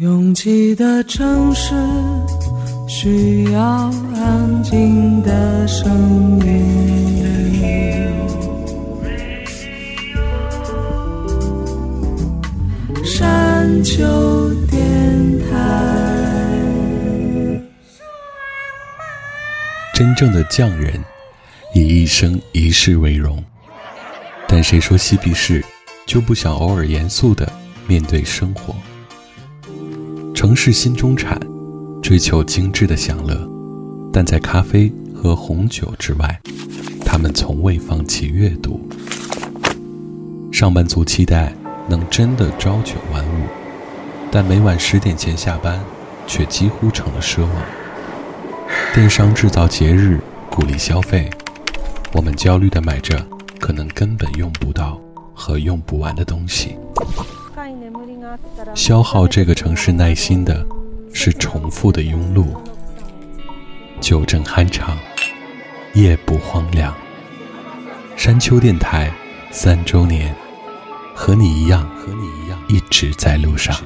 拥挤的城市需要安静的声音。山丘电台，真正的匠人以一生一世为荣，但谁说嬉皮士就不想偶尔严肃的面对生活？城市新中产追求精致的享乐，但在咖啡和红酒之外，他们从未放弃阅读。上班族期待能真的朝九晚五，但每晚十点前下班却几乎成了奢望。电商制造节日，鼓励消费，我们焦虑地买着可能根本用不到和用不完的东西。消耗这个城市耐心的，是重复的庸碌。酒正酣畅，夜不荒凉。山丘电台三周年，和你一样，和你一样，一直在路上。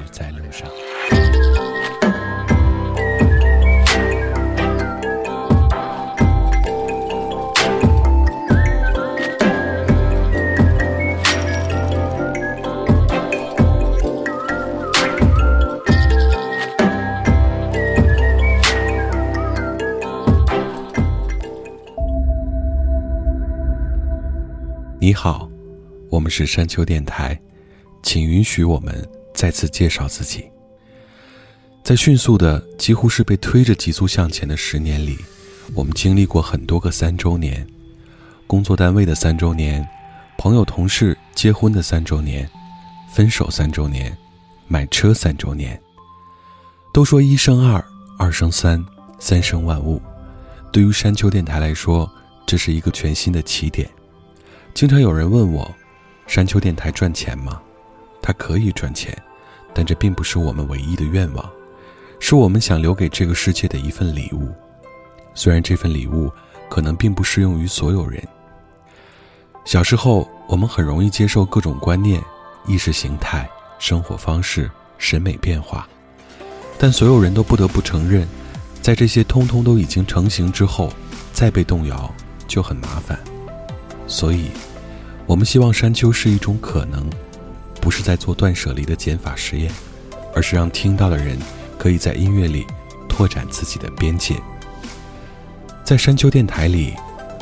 我们是山丘电台，请允许我们再次介绍自己。在迅速的、几乎是被推着急速向前的十年里，我们经历过很多个三周年：工作单位的三周年，朋友同事结婚的三周年，分手三周年，买车三周年。都说一生二，二生三，三生万物。对于山丘电台来说，这是一个全新的起点。经常有人问我，山丘电台赚钱吗？它可以赚钱，但这并不是我们唯一的愿望，是我们想留给这个世界的一份礼物。虽然这份礼物可能并不适用于所有人。小时候，我们很容易接受各种观念、意识形态、生活方式、审美变化，但所有人都不得不承认，在这些通通都已经成型之后，再被动摇就很麻烦。所以，我们希望山丘是一种可能，不是在做断舍离的减法实验，而是让听到的人可以在音乐里拓展自己的边界。在山丘电台里，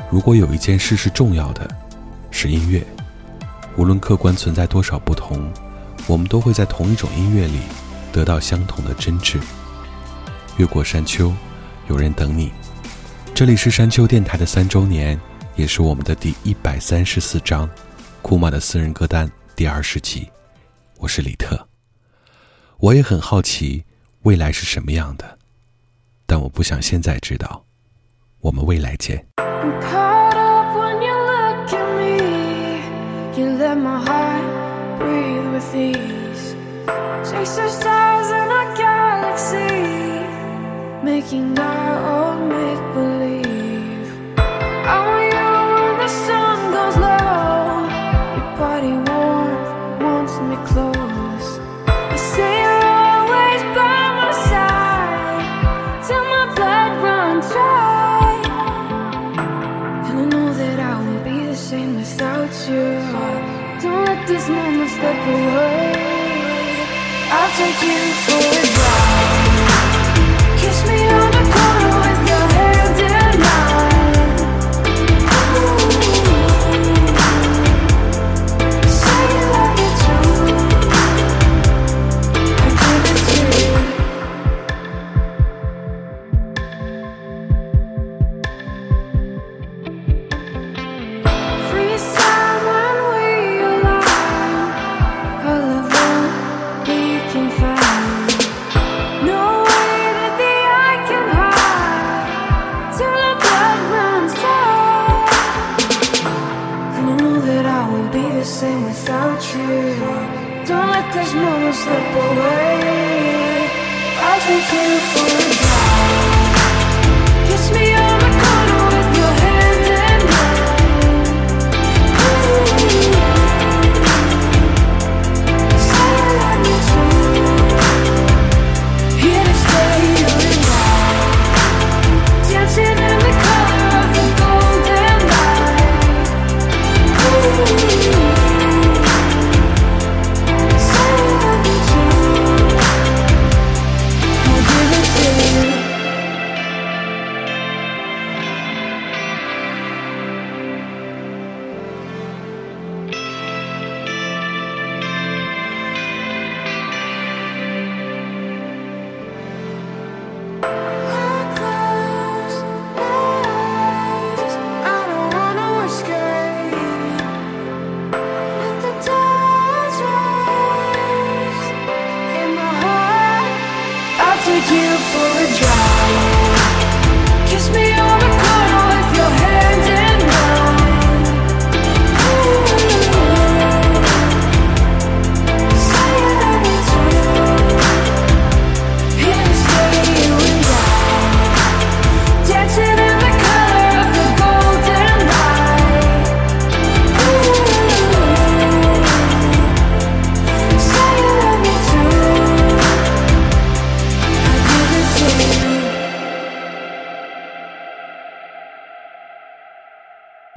如果有一件事是重要的，是音乐。无论客观存在多少不同，我们都会在同一种音乐里得到相同的真挚。越过山丘，有人等你。这里是山丘电台的三周年。也是我们的第一百三十四章，库玛的私人歌单第二十集。我是李特，我也很好奇未来是什么样的，但我不想现在知道。我们未来见。take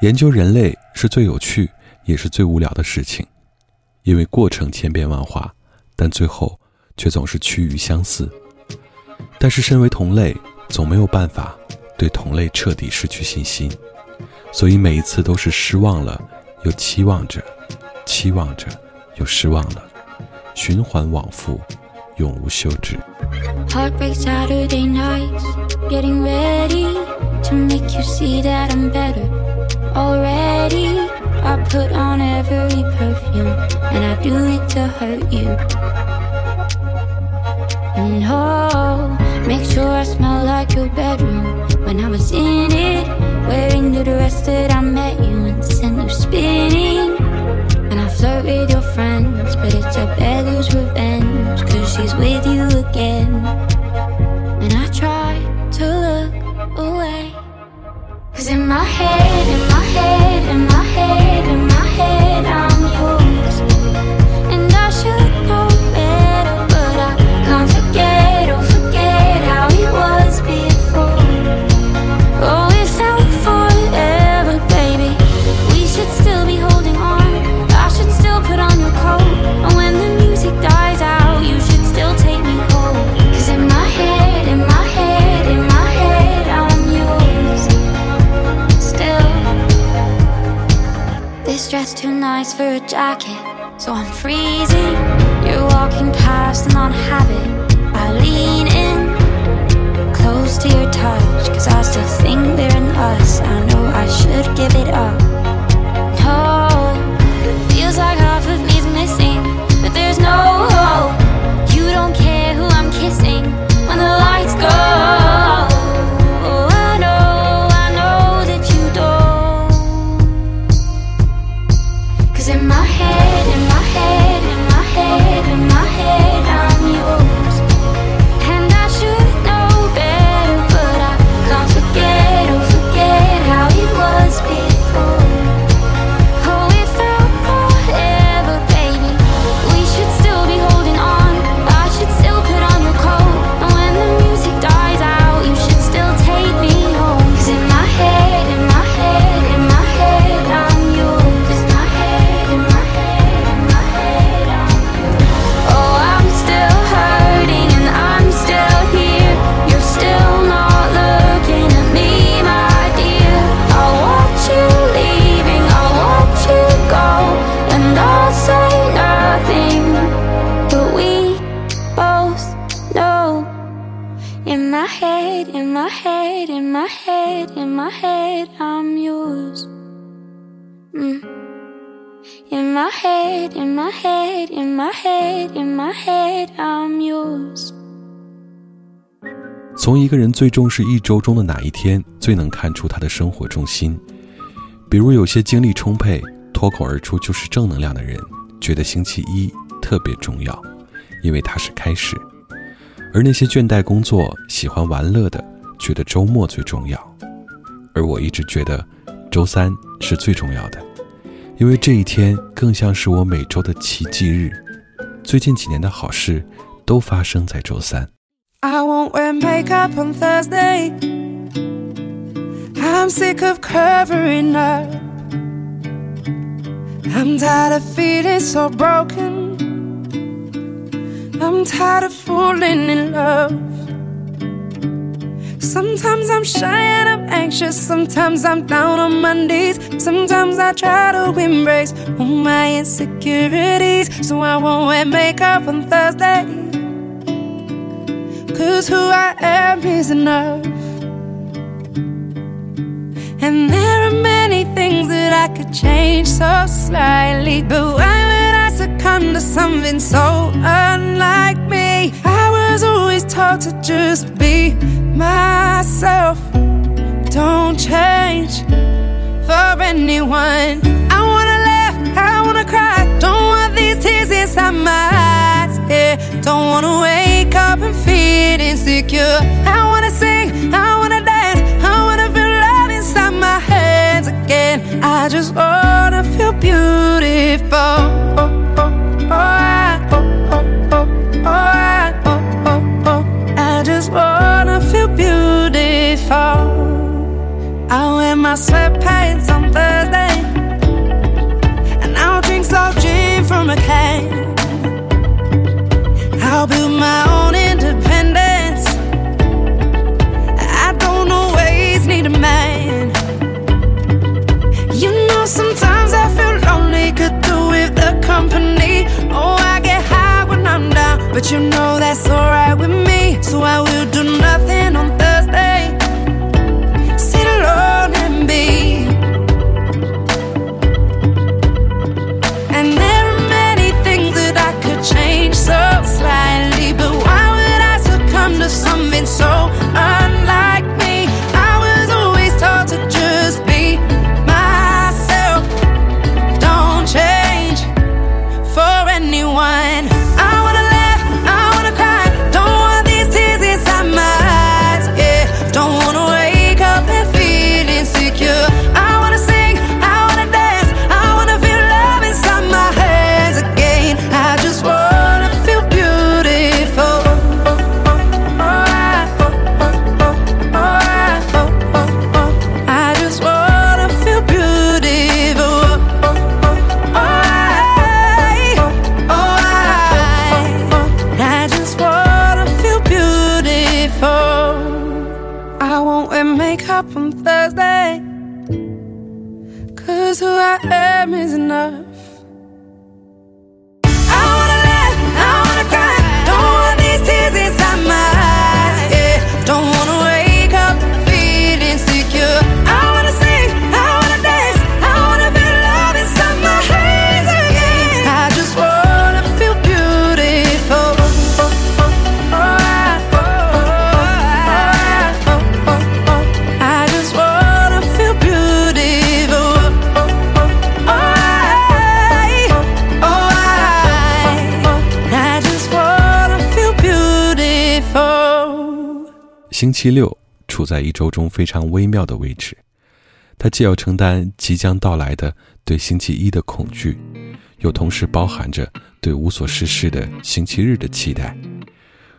研究人类是最有趣也是最无聊的事情，因为过程千变万化，但最后却总是趋于相似。但是身为同类，总没有办法对同类彻底失去信心，所以每一次都是失望了，又期望着，期望着，又失望了，循环往复，永无休止。Heartbreak Saturday nights, getting ready to make you see that I'm better already. I put on every perfume and I do it to hurt you. And No, make sure I smell like your bedroom when I was in it, wearing the dress that I met you and sent you spinning. And I flirt with your friends, but it's a beggar's revenge. Cause she's with you again. And I try to look away. Cause in my head, in my head, in my head, in my head, I'm yours. And I should nice for a jacket, so I'm freezing. You're walking past and on habit. I lean in close to your touch, cause I still think we're in us. I know I should give it up. 从一个人最重视一周中的哪一天，最能看出他的生活重心。比如，有些精力充沛、脱口而出就是正能量的人，觉得星期一特别重要，因为它是开始；而那些倦怠工作、喜欢玩乐的，觉得周末最重要。而我一直觉得，周三是最重要的，因为这一天更像是我每周的奇迹日。最近几年的好事都发生在周三。 I won't wear makeup on Thursday. I'm sick of covering up. I'm tired of feeling so broken. I'm tired of falling in love. Sometimes I'm shy and I'm anxious. Sometimes I'm down on my knees. Sometimes I try to embrace all my insecurities. So I won't wear makeup on Thursday. Cause who I am is enough. And there are many things that I could change so slightly. But why would I succumb to something so unlike me? I was always taught to just be myself. Don't change for anyone. I wanna laugh, I wanna cry. Don't want these tears inside my eyes. Yeah, don't wanna wake up and feel insecure. I wanna sing, I wanna dance, I wanna feel love inside my hands again. I just wanna feel beautiful. Oh, oh, oh, oh, wanna feel beautiful. I wear my sweatpants on Thursday, and I'll drink slow gin from a can. I'll build my own independence. I don't always need a man. You know, sometimes I feel lonely, could do with the company. But you know that's alright with me. So I will do nothing on Thursday. Sit alone and be. And there are many things that I could change so slightly, but why would I succumb to something so 星期六处在一周中非常微妙的位置，它既要承担即将到来的对星期一的恐惧，又同时包含着对无所事事的星期日的期待。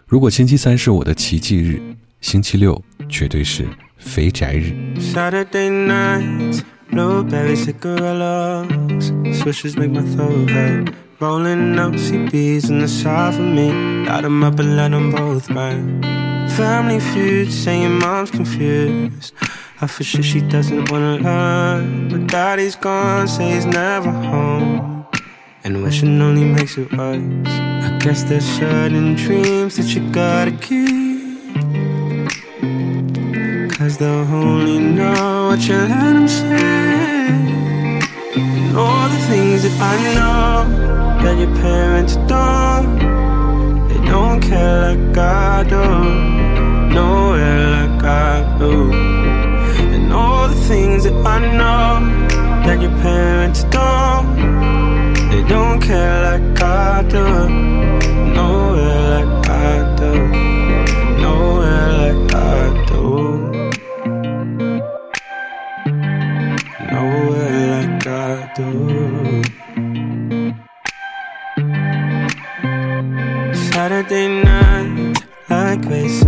如果星期三是我的奇迹日，星期六绝对是肥宅日。Saturday nights, blueberry cigarillos, swishes make my throat hurt. Rolling up CBs in the south of me, light 'em up and let them both burn. Family feud, saying mom's confused. I for sure she doesn't wanna learn, but daddy's gone, say he's never home. And wishing only makes it worse. I guess there's certain dreams that you gotta keep. Cause they'll only know what you let them say. And all the things that I know that your parents don't. They don't care like I do. Nowhere like I do. And all the things that I know that your parents don't. They don't care like I do. Nowhere like I do. Nowhere like I do. Nowhere like I do.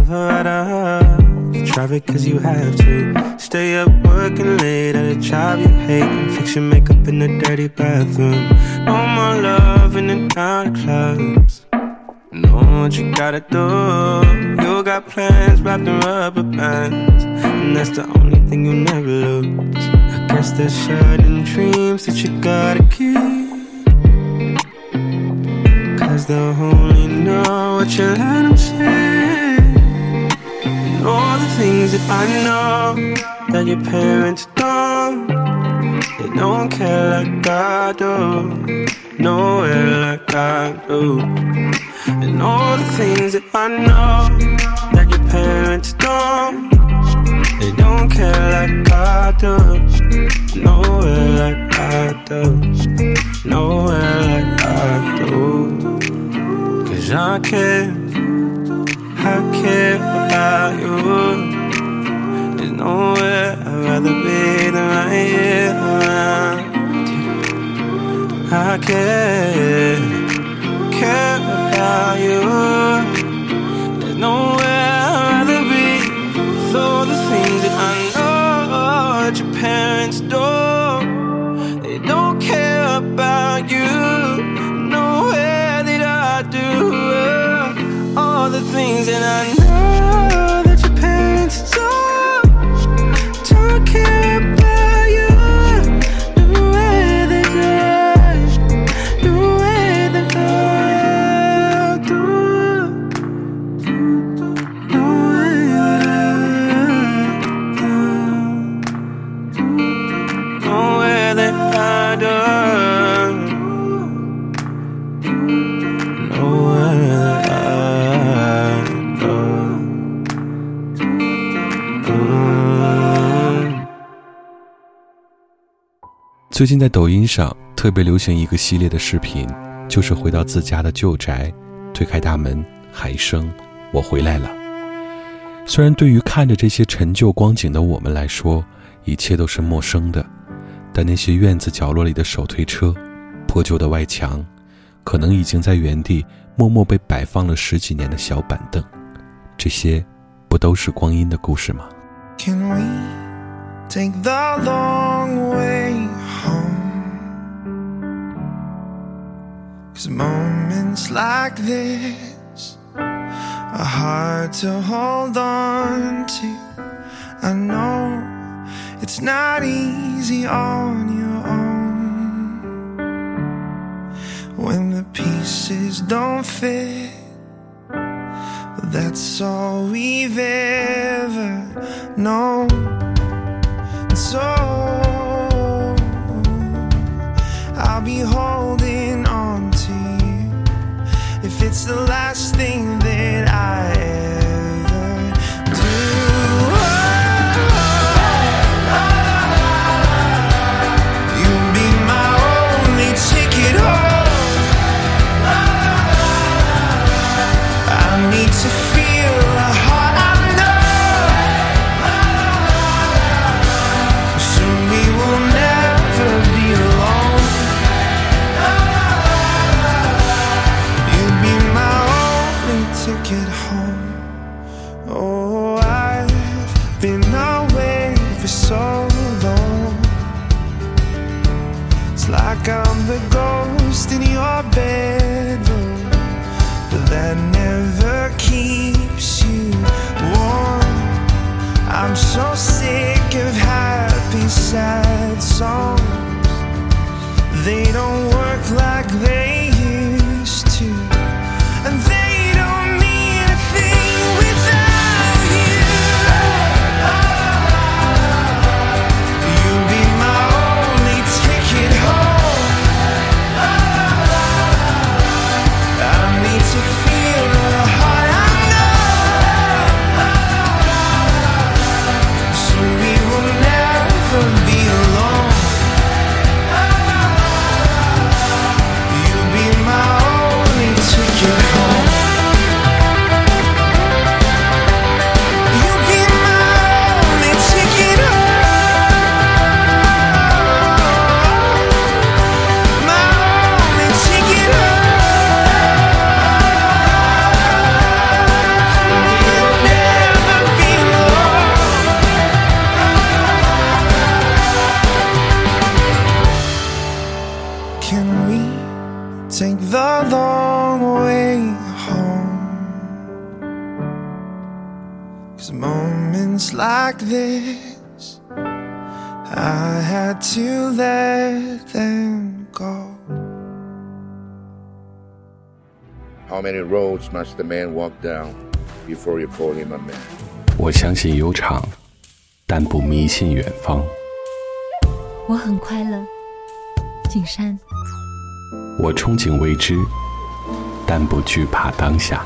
Silverado. You traffic cause you have to. Stay up working late at a job you hate. And fix your makeup in the dirty bathroom. No more love in the dark clubs. Know what you gotta do. You got plans wrapped in rubber bands. And that's the only thing you never lose. I guess there's certain dreams that you gotta keep. Cause they'll only know what you let them say. And all the things that I know that your parents don't. They don't care like I do. Nowhere like I do. And all the things that I know that your parents don't. They don't care like I do. Nowhere like I do. Nowhere like I do. Cause I care. I care about you. There's nowhere I'd rather be than right here around. I care, care about you. 最近在抖音上特别流行一个系列的视频，就是回到自家的旧宅，推开大门，喊一声“我回来了”。虽然对于看着这些陈旧光景的我们来说，一切都是陌生的，但那些院子角落里的手推车、破旧的外墙，可能已经在原地默默被摆放了十几年的小板凳，这些不都是光阴的故事吗？Can we take the long way Cause moments like this are hard to hold on to. I know it's not easy on your own when the pieces don't fit. But that's all we've ever known. And so I'll be holding the last thing like this, I had to let them go. How many roads must the man walk down before you call him a man? 我相信悠长，但不迷信远方。我很快乐，景山。我憧憬未知，但不惧怕当下。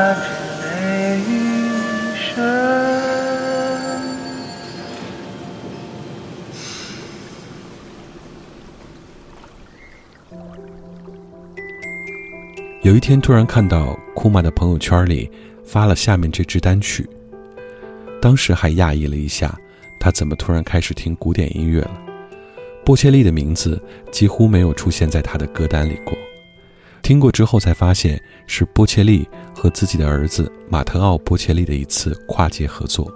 有一天突然看到库玛的朋友圈里发了下面这支单曲，当时还讶异了一下，他怎么突然开始听古典音乐了？波切利的名字几乎没有出现在他的歌单里过。听过之后才发现是波切利和自己的儿子马特奥·波切利的一次跨界合作。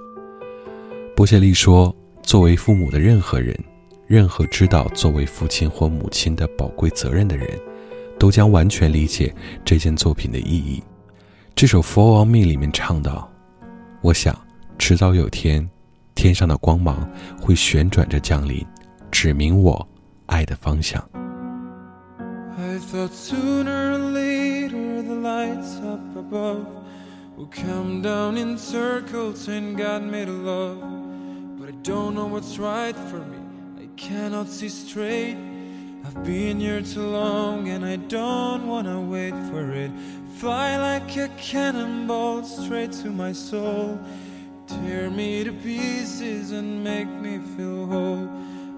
波切利说：“作为父母的任何人，任何知道作为父亲或母亲的宝贵责任的人。”都将完全理解这件作品的意义。这首《Fall on Me》里面唱到：“我想，迟早有天，天上的光芒会旋转着降临，指明我爱的方向。” I thought sooner or later the lights up above will come down in circles and God made a love. But I don't know what's right for me. I cannot see straight. I've been here too long and I don't wanna wait for it. Fly like a cannonball straight to my soul. Tear me to pieces and make me feel whole.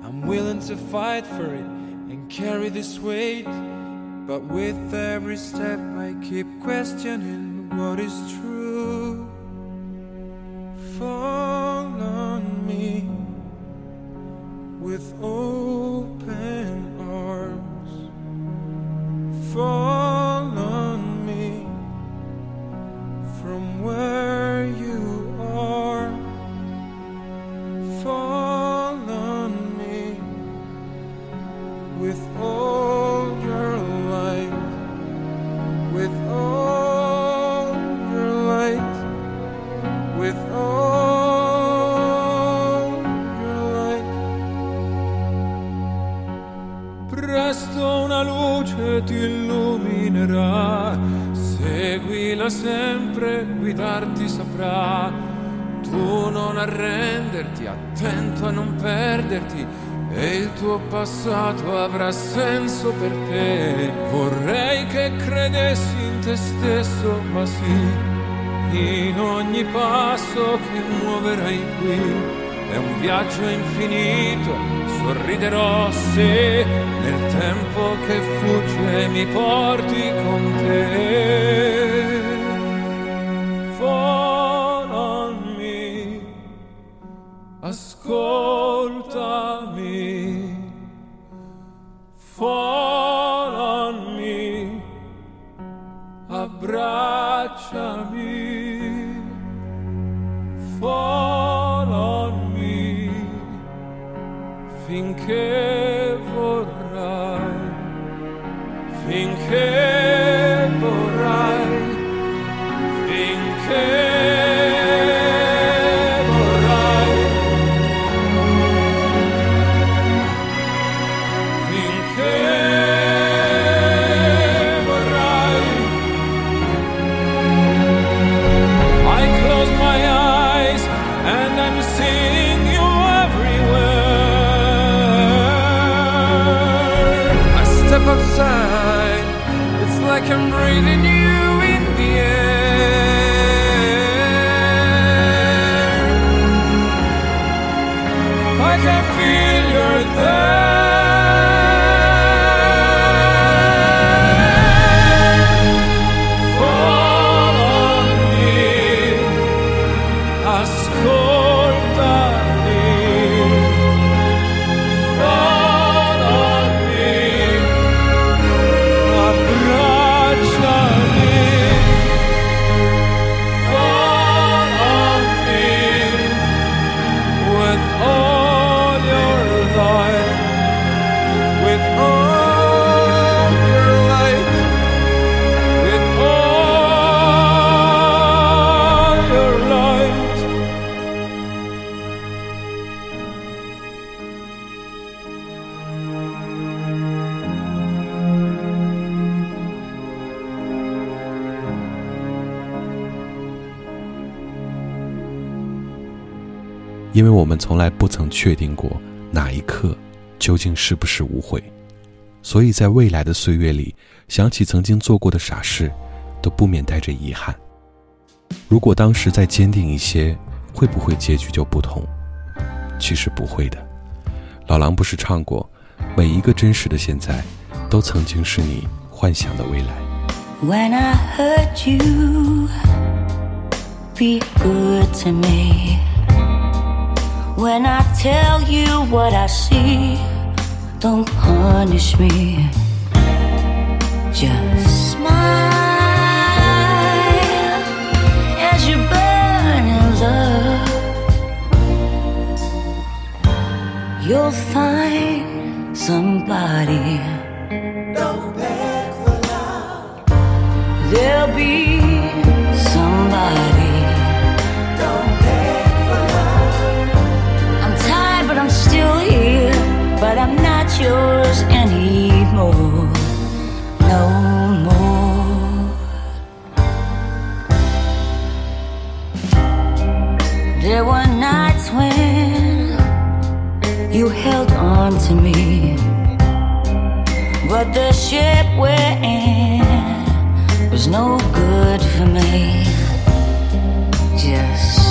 I'm willing to fight for it and carry this weight. But with every step, I keep questioning what is true. Viaggio infinito, sorriderò se nel tempo che fugge mi porti con te. 因为我们从来不曾确定过哪一刻究竟是不是无悔，所以在未来的岁月里，想起曾经做过的傻事，都不免带着遗憾。如果当时再坚定一些，会不会结局就不同？其实不会的。老狼不是唱过，每一个真实的现在，都曾经是你幻想的未来。When I hurt you, be good to me. When I tell you what I see, don't punish me. Just smile as you burn in love. You'll find somebody. There'll be somebody. There were nights when you held on to me. But the ship we're in was no good for me. Just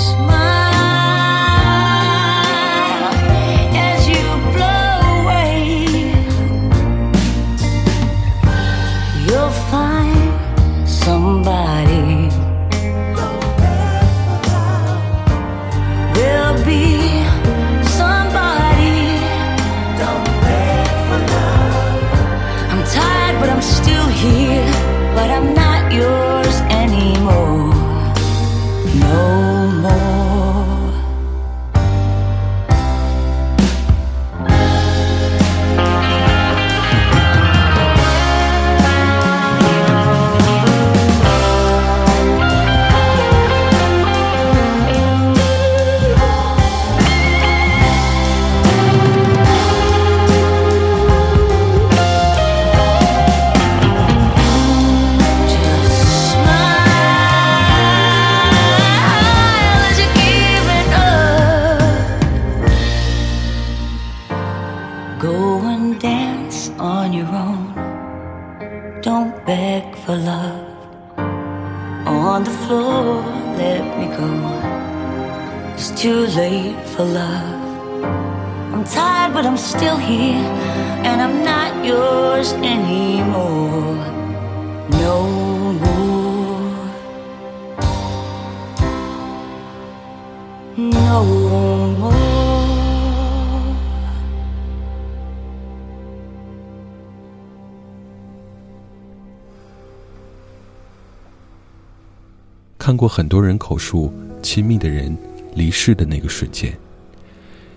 过很多人口述亲密的人离世的那个瞬间，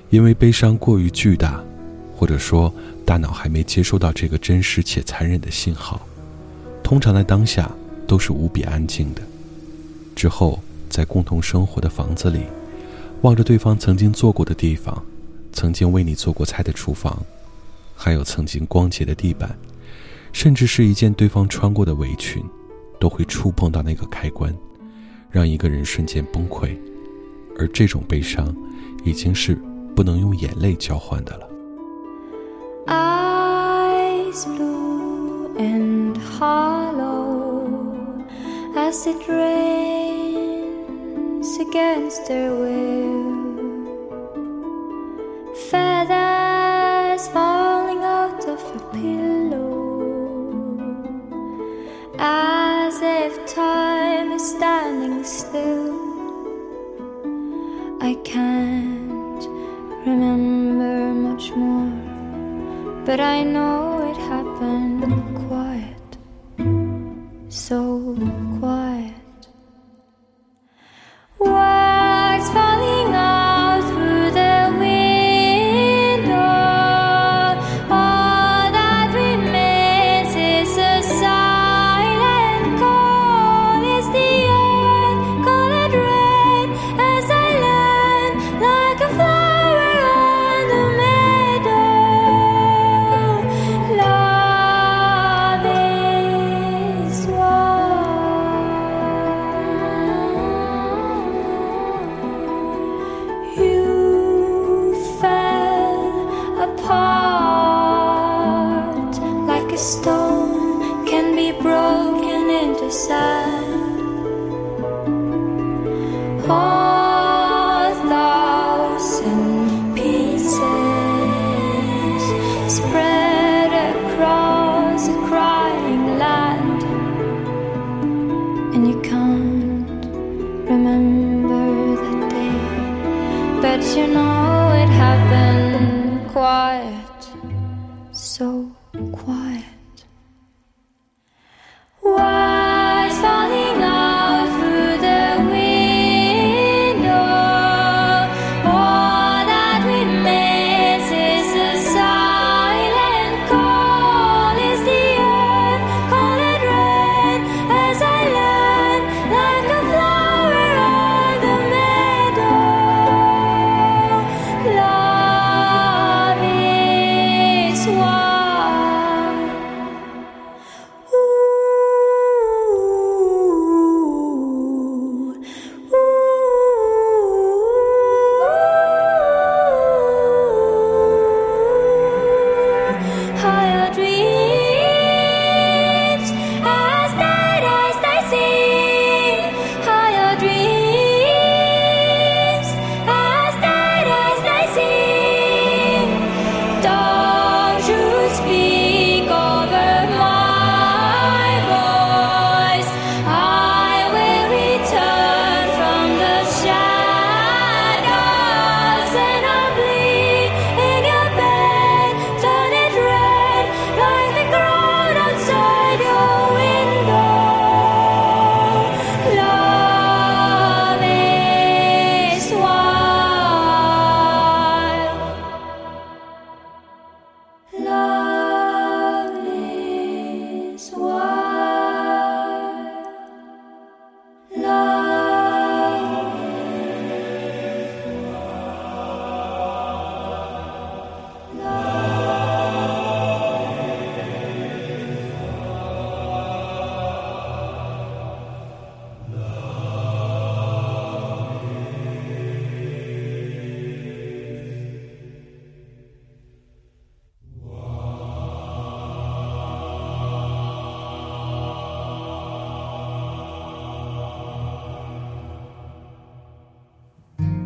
因为悲伤过于巨大，或者说大脑还没接收到这个真实且残忍的信号，通常在当下都是无比安静的。之后，在共同生活的房子里，望着对方曾经坐过的地方，曾经为你做过菜的厨房，还有曾经光洁的地板，甚至是一件对方穿过的围裙，都会触碰到那个开关。让一个人瞬间崩溃，而这种悲伤，已经是不能用眼泪交换的了。eyes blue and hollow as it rains against their will. Feathers falling out of a pillow as if time standing still. I can't remember much more. But I know it happened quiet, so quiet. Words falling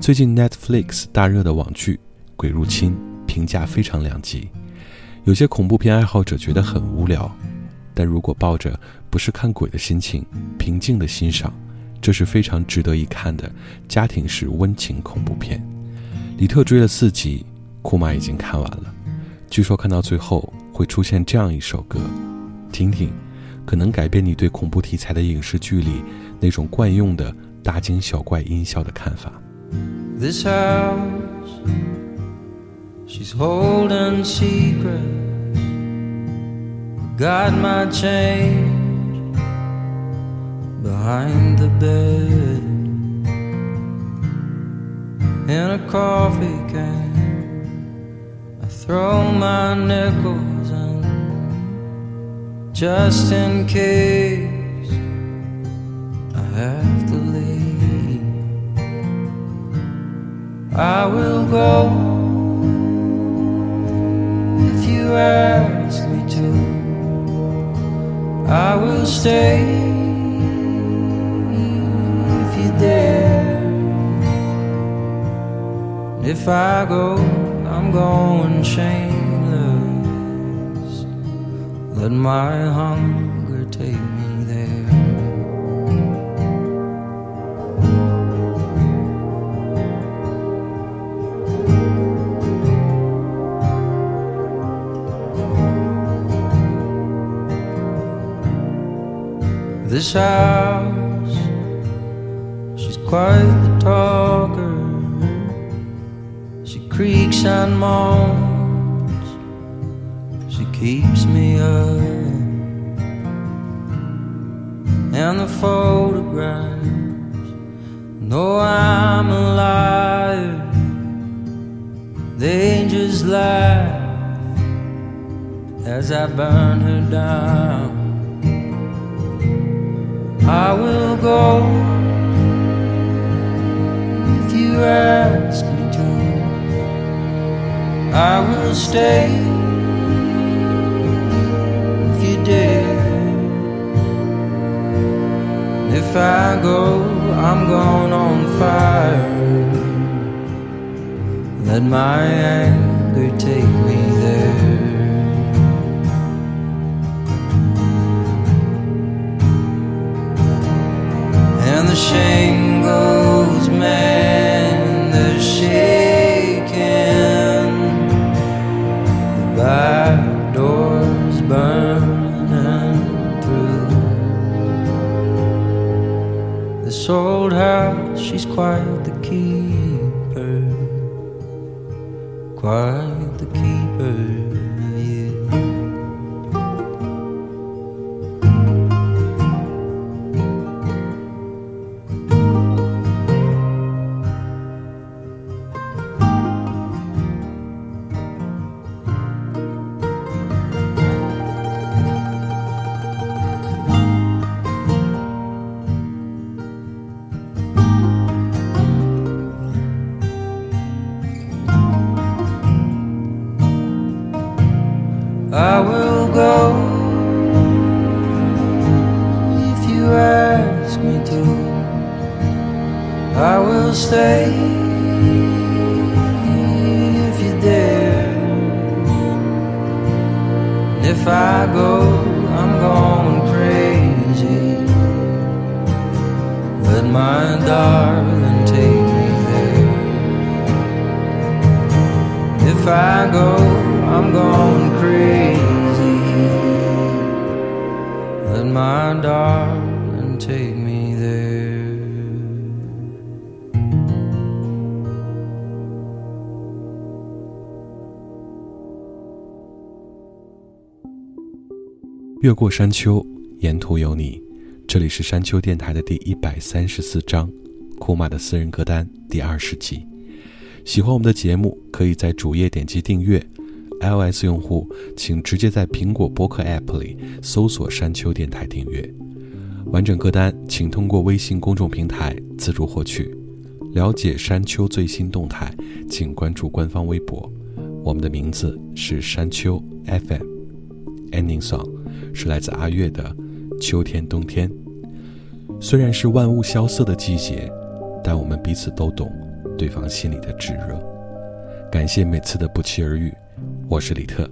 最近 Netflix 大热的网剧《鬼入侵》评价非常两极，有些恐怖片爱好者觉得很无聊，但如果抱着不是看鬼的心情，平静的欣赏，这是非常值得一看的家庭式温情恐怖片。李特追了四集，库玛已经看完了。据说看到最后会出现这样一首歌，听听，可能改变你对恐怖题材的影视剧里那种惯用的大惊小怪音效的看法。This house, she's holding secrets. Got my change behind the bed in a coffee can. I throw my nickels in just in case I have to I will go if you ask me to. I will stay if you dare. If I go, I'm going shameless. Let my hunger This house, she's quite the talker. She creaks and moans, she keeps me up. And the photographs know I'm a liar. They just laugh as I burn her down. I will go if you ask me to. I will stay if you dare. If I go, I'm going on fire. Let my anger take me shame goes man the shaking. By doors burning through. This old house she's quiet the keeper. Quiet I will stay if you dare. If I go, I'm going crazy. Let my darling take me there. If I go, I'm going crazy. Let my darling take me 越过山丘，沿途有你。这里是山丘电台的第一百三十四章，库玛的私人歌单第二十集。喜欢我们的节目，可以在主页点击订阅。iOS 用户请直接在苹果播客 App 里搜索“山丘电台”订阅。完整歌单请通过微信公众平台自助获取。了解山丘最新动态，请关注官方微博。我们的名字是山丘 FM。Ending song 是来自阿月的《秋天冬天》。虽然是万物萧瑟的季节，但我们彼此都懂对方心里的炙热。感谢每次的不期而遇，我是李特，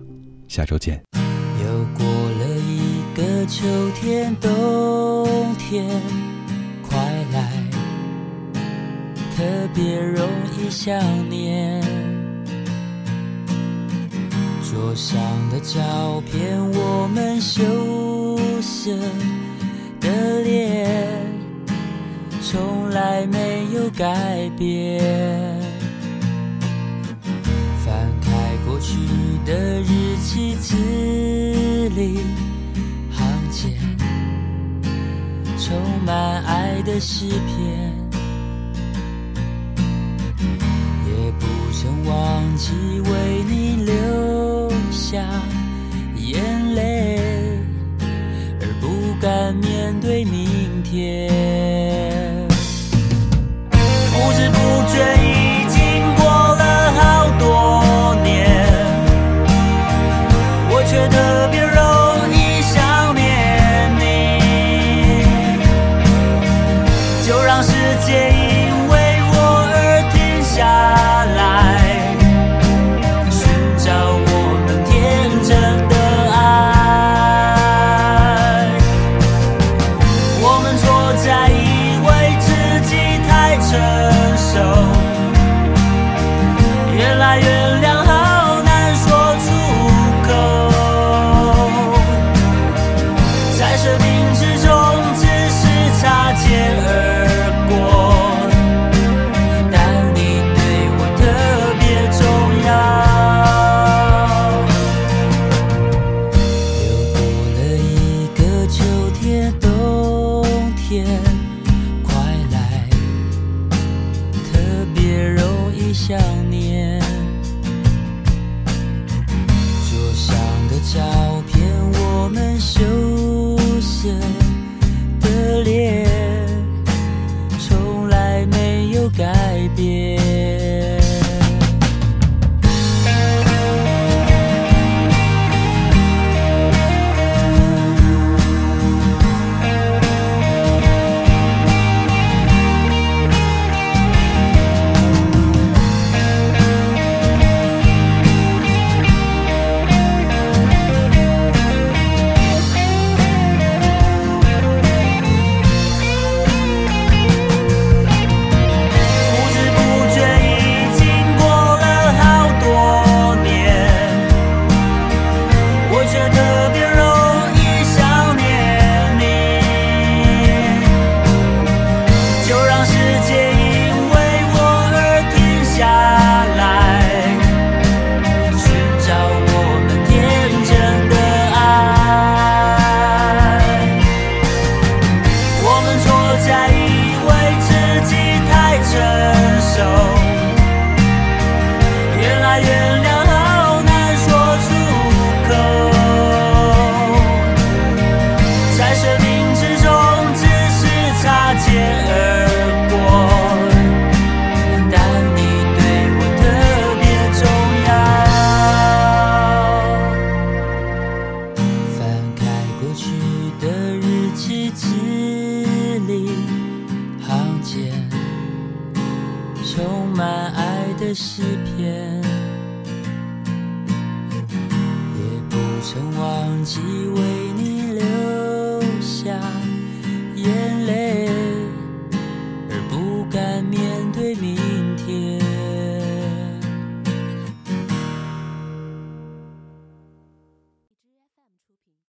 下周见。又过了一个秋天、冬天，快来，特别容易想念。桌上的照片，我们羞涩的脸，从来没有改变。翻开过去的日记，字里行间充满爱的诗篇，也不曾忘记为你流下眼泪，而不敢面对明天。不知不觉